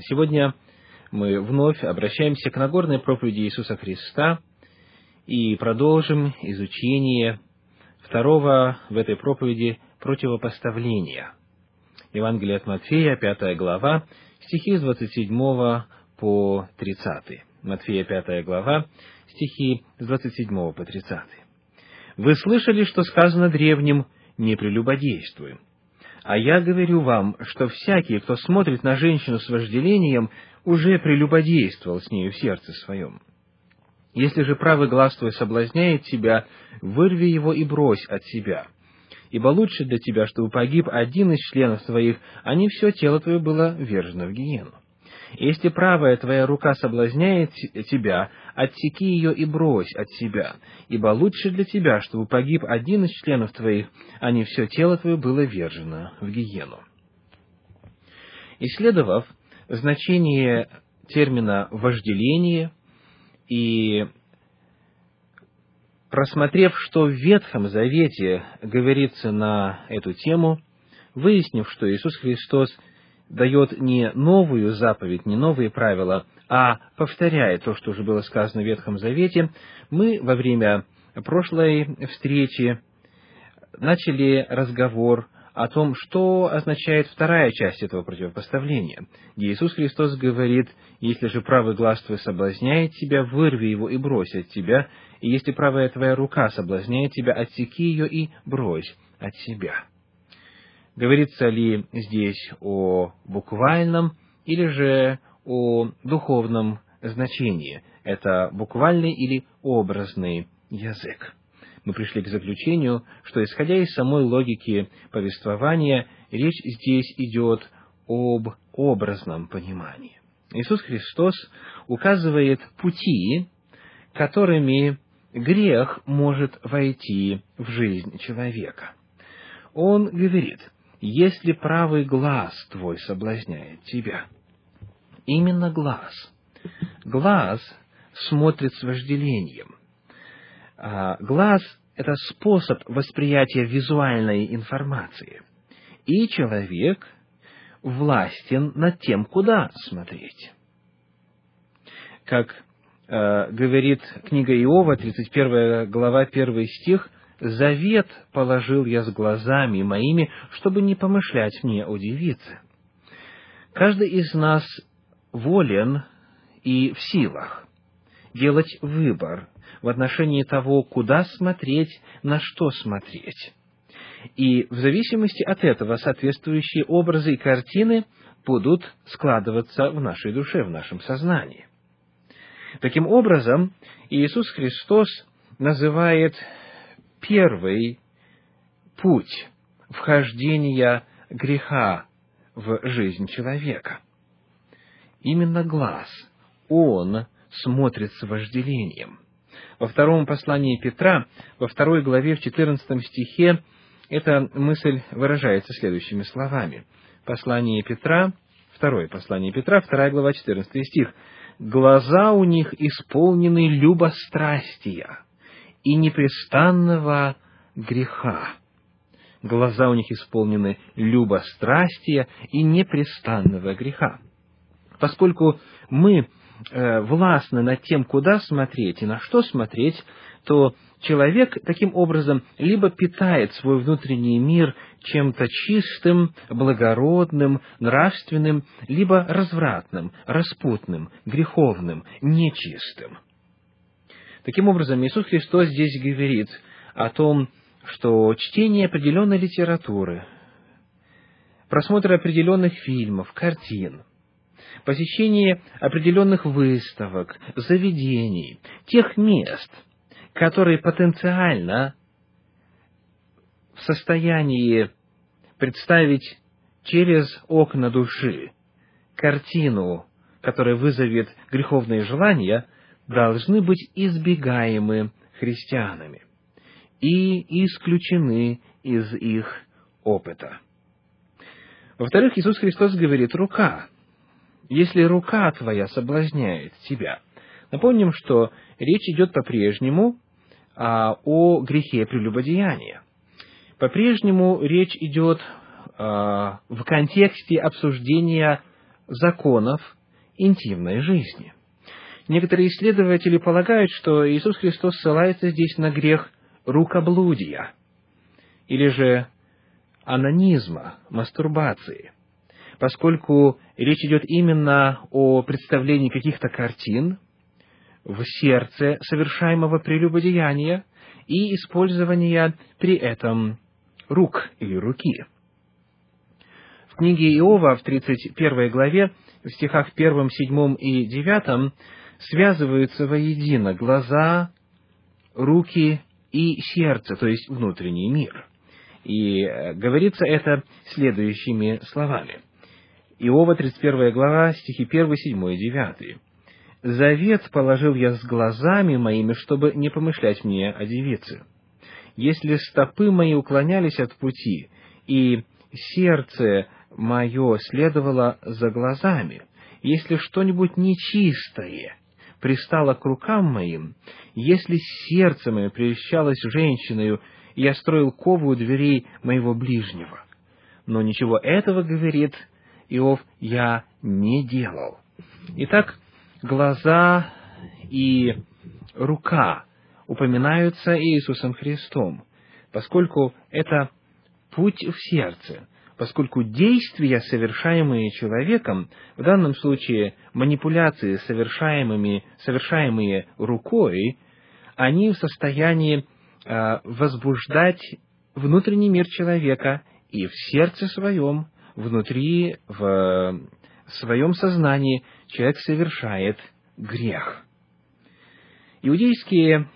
Сегодня мы вновь обращаемся к Нагорной проповеди Иисуса Христа и продолжим изучение второго в этой проповеди противопоставления. Евангелие от Матфея, пятая глава, стихи с 27 по 30. Матфея, пятая глава, стихи с 27 по 30. «Вы слышали, что сказано древним «не прелюбодействуем». А я говорю вам, что всякий, кто смотрит на женщину с вожделением, уже прелюбодействовал с нею в сердце своем. Если же правый глаз твой соблазняет тебя, вырви его и брось от себя. Ибо лучше для тебя, чтобы погиб один из членов твоих, а не все тело твое было вержено в гиену. Если правая твоя рука соблазняет тебя, отсеки ее и брось от себя, ибо лучше для тебя, чтобы погиб один из членов твоих, а не все тело твое было вержено в гиену. Исследовав значение термина «вожделение» и просмотрев, что в Ветхом Завете говорится на эту тему, выяснив, что Иисус Христос – дает не новую заповедь, не новые правила, а повторяя то, что уже было сказано в Ветхом Завете, мы во время прошлой встречи начали разговор о том, что означает вторая часть этого противопоставления. Иисус Христос говорит, «Если же правый глаз твой соблазняет тебя, вырви его и брось от тебя, и если правая твоя рука соблазняет тебя, отсеки ее и брось от себя». Говорится ли здесь о буквальном или же о духовном значении? Это буквальный или образный язык? Мы пришли к заключению, что, исходя из самой логики повествования, речь здесь идет об образном понимании. Иисус Христос указывает пути, которыми грех может войти в жизнь человека. Он говорит, если правый глаз твой соблазняет тебя. Именно глаз. Глаз смотрит с вожделением. А глаз – это способ восприятия визуальной информации. И человек властен над тем, куда смотреть. Как э, говорит книга Иова, 31 глава, 1 стих – Завет положил я с глазами моими, чтобы не помышлять мне о девице. Каждый из нас волен и в силах делать выбор в отношении того, куда смотреть, на что смотреть. И в зависимости от этого соответствующие образы и картины будут складываться в нашей душе, в нашем сознании. Таким образом, Иисус Христос называет первый путь вхождения греха в жизнь человека. Именно глаз, он смотрит с вожделением. Во втором послании Петра, во второй главе, в 14 стихе, эта мысль выражается следующими словами. Послание Петра, второе послание Петра, вторая глава, 14 стих. «Глаза у них исполнены любострастия, и непрестанного греха. Глаза у них исполнены любострастия и непрестанного греха. Поскольку мы э, властны над тем, куда смотреть и на что смотреть, то человек таким образом либо питает свой внутренний мир чем-то чистым, благородным, нравственным, либо развратным, распутным, греховным, нечистым. Таким образом, Иисус Христос здесь говорит о том, что чтение определенной литературы, просмотр определенных фильмов, картин, посещение определенных выставок, заведений, тех мест, которые потенциально в состоянии представить через окна души картину, которая вызовет греховные желания – должны быть избегаемы христианами и исключены из их опыта. Во-вторых, Иисус Христос говорит «рука». Если рука твоя соблазняет тебя. Напомним, что речь идет по-прежнему а, о грехе прелюбодеяния. По-прежнему речь идет а, в контексте обсуждения законов интимной жизни. Некоторые исследователи полагают, что Иисус Христос ссылается здесь на грех рукоблудия, или же анонизма, мастурбации, поскольку речь идет именно о представлении каких-то картин в сердце совершаемого прелюбодеяния и использования при этом рук или руки. В книге Иова в 31 главе, в стихах 1, 7 и 9 связываются воедино глаза, руки и сердце, то есть внутренний мир. И э, говорится это следующими словами. Иова, 31 глава, стихи 1, 7 и 9. «Завет положил я с глазами моими, чтобы не помышлять мне о девице. Если стопы мои уклонялись от пути, и сердце мое следовало за глазами, если что-нибудь нечистое пристало к рукам моим, если сердце мое прельщалось женщиною, и я строил кову у дверей моего ближнего. Но ничего этого, говорит Иов, я не делал. Итак, глаза и рука упоминаются Иисусом Христом, поскольку это путь в сердце, поскольку действия, совершаемые человеком, в данном случае манипуляции, совершаемыми, совершаемые рукой, они в состоянии э, возбуждать внутренний мир человека и в сердце своем, внутри, в своем сознании человек совершает грех. Иудейские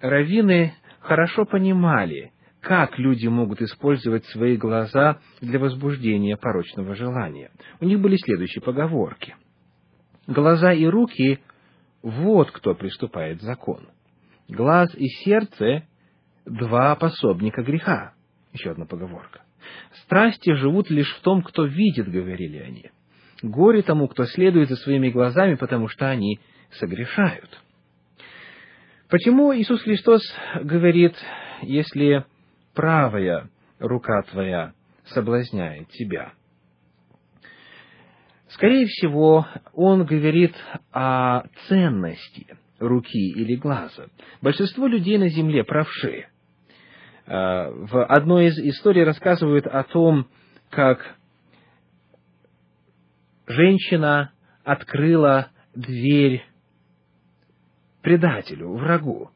раввины хорошо понимали, как люди могут использовать свои глаза для возбуждения порочного желания. У них были следующие поговорки. Глаза и руки – вот кто приступает закон. Глаз и сердце – два пособника греха. Еще одна поговорка. Страсти живут лишь в том, кто видит, говорили они. Горе тому, кто следует за своими глазами, потому что они согрешают. Почему Иисус Христос говорит, если правая рука твоя соблазняет тебя. Скорее всего, он говорит о ценности руки или глаза. Большинство людей на земле правши. А, в одной из историй рассказывают о том, как женщина открыла дверь предателю, врагу.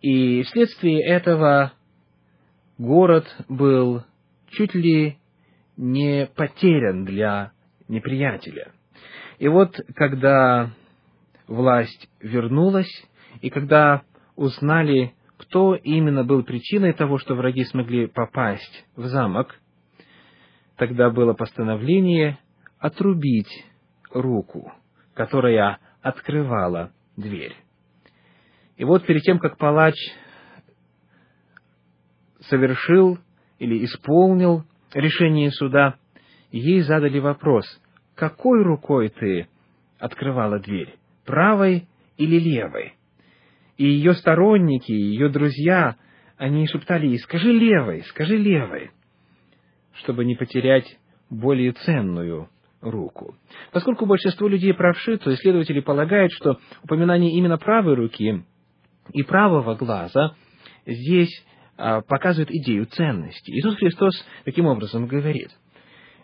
И вследствие этого город был чуть ли не потерян для неприятеля. И вот, когда власть вернулась, и когда узнали, кто именно был причиной того, что враги смогли попасть в замок, тогда было постановление отрубить руку, которая открывала дверь. И вот перед тем, как палач совершил или исполнил решение суда, ей задали вопрос, какой рукой ты открывала дверь, правой или левой? И ее сторонники, ее друзья, они шептали ей, скажи левой, скажи левой, чтобы не потерять более ценную руку. Поскольку большинство людей правши, то исследователи полагают, что упоминание именно правой руки и правого глаза здесь показывает идею ценности. Иисус Христос таким образом говорит,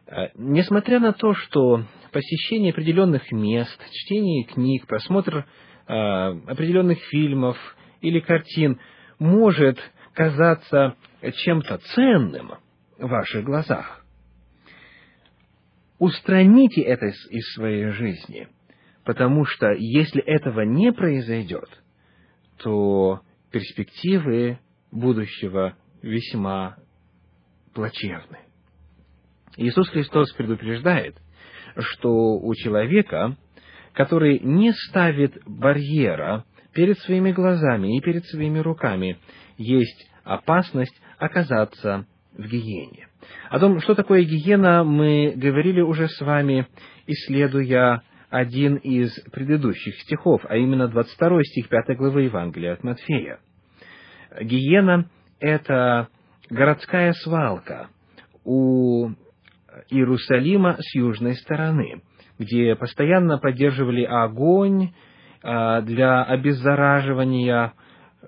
«А, несмотря на то, что посещение определенных мест, чтение книг, просмотр а, определенных фильмов или картин может казаться чем-то ценным в ваших глазах, устраните это из своей жизни, потому что если этого не произойдет, то перспективы будущего весьма плачевны. Иисус Христос предупреждает, что у человека, который не ставит барьера перед своими глазами и перед своими руками, есть опасность оказаться в гиене. О том, что такое гиена, мы говорили уже с вами, исследуя один из предыдущих стихов, а именно 22 стих 5 главы Евангелия от Матфея. Гиена – это городская свалка у Иерусалима с южной стороны. где постоянно поддерживали огонь а, для обеззараживания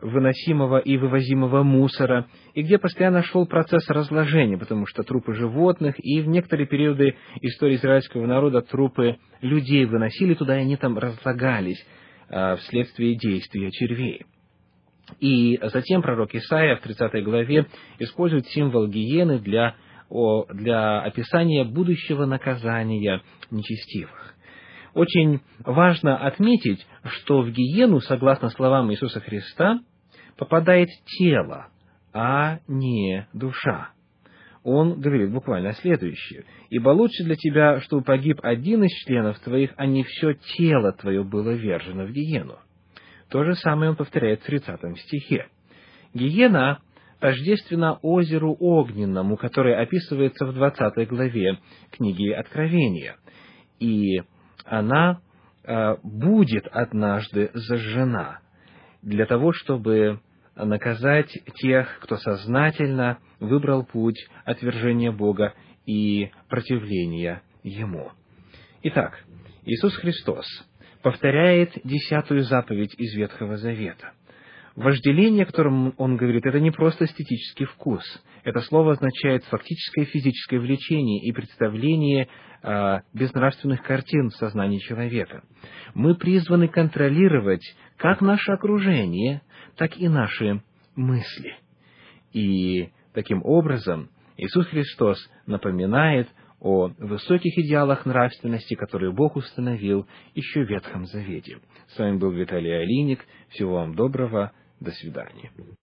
выносимого и вывозимого мусора, и где постоянно шел процесс разложения, потому что трупы животных и в некоторые периоды истории израильского народа трупы людей выносили туда, и они там разлагались а, вследствие действия червей. И затем пророк Исаия в 30 главе использует символ гиены для, для описания будущего наказания нечестивых. Очень важно отметить, что в гиену, согласно словам Иисуса Христа, попадает тело, а не душа. Он говорит буквально следующее. «Ибо лучше для тебя, чтобы погиб один из членов твоих, а не все тело твое было вержено в гиену». То же самое он повторяет в 30 стихе. Гиена тождественно озеру огненному, которое описывается в 20 главе книги Откровения. И она э, будет однажды зажжена для того, чтобы наказать тех, кто сознательно выбрал путь отвержения Бога и противления Ему. Итак, Иисус Христос повторяет десятую заповедь из Ветхого Завета. Вожделение, о котором он говорит, это не просто эстетический вкус. Это слово означает фактическое физическое влечение и представление э, безнравственных картин в сознании человека. Мы призваны контролировать как наше окружение, так и наши мысли. И таким образом Иисус Христос напоминает о высоких идеалах нравственности, которые Бог установил еще в Ветхом Завете. С вами был Виталий Алиник. Всего вам доброго. До свидания.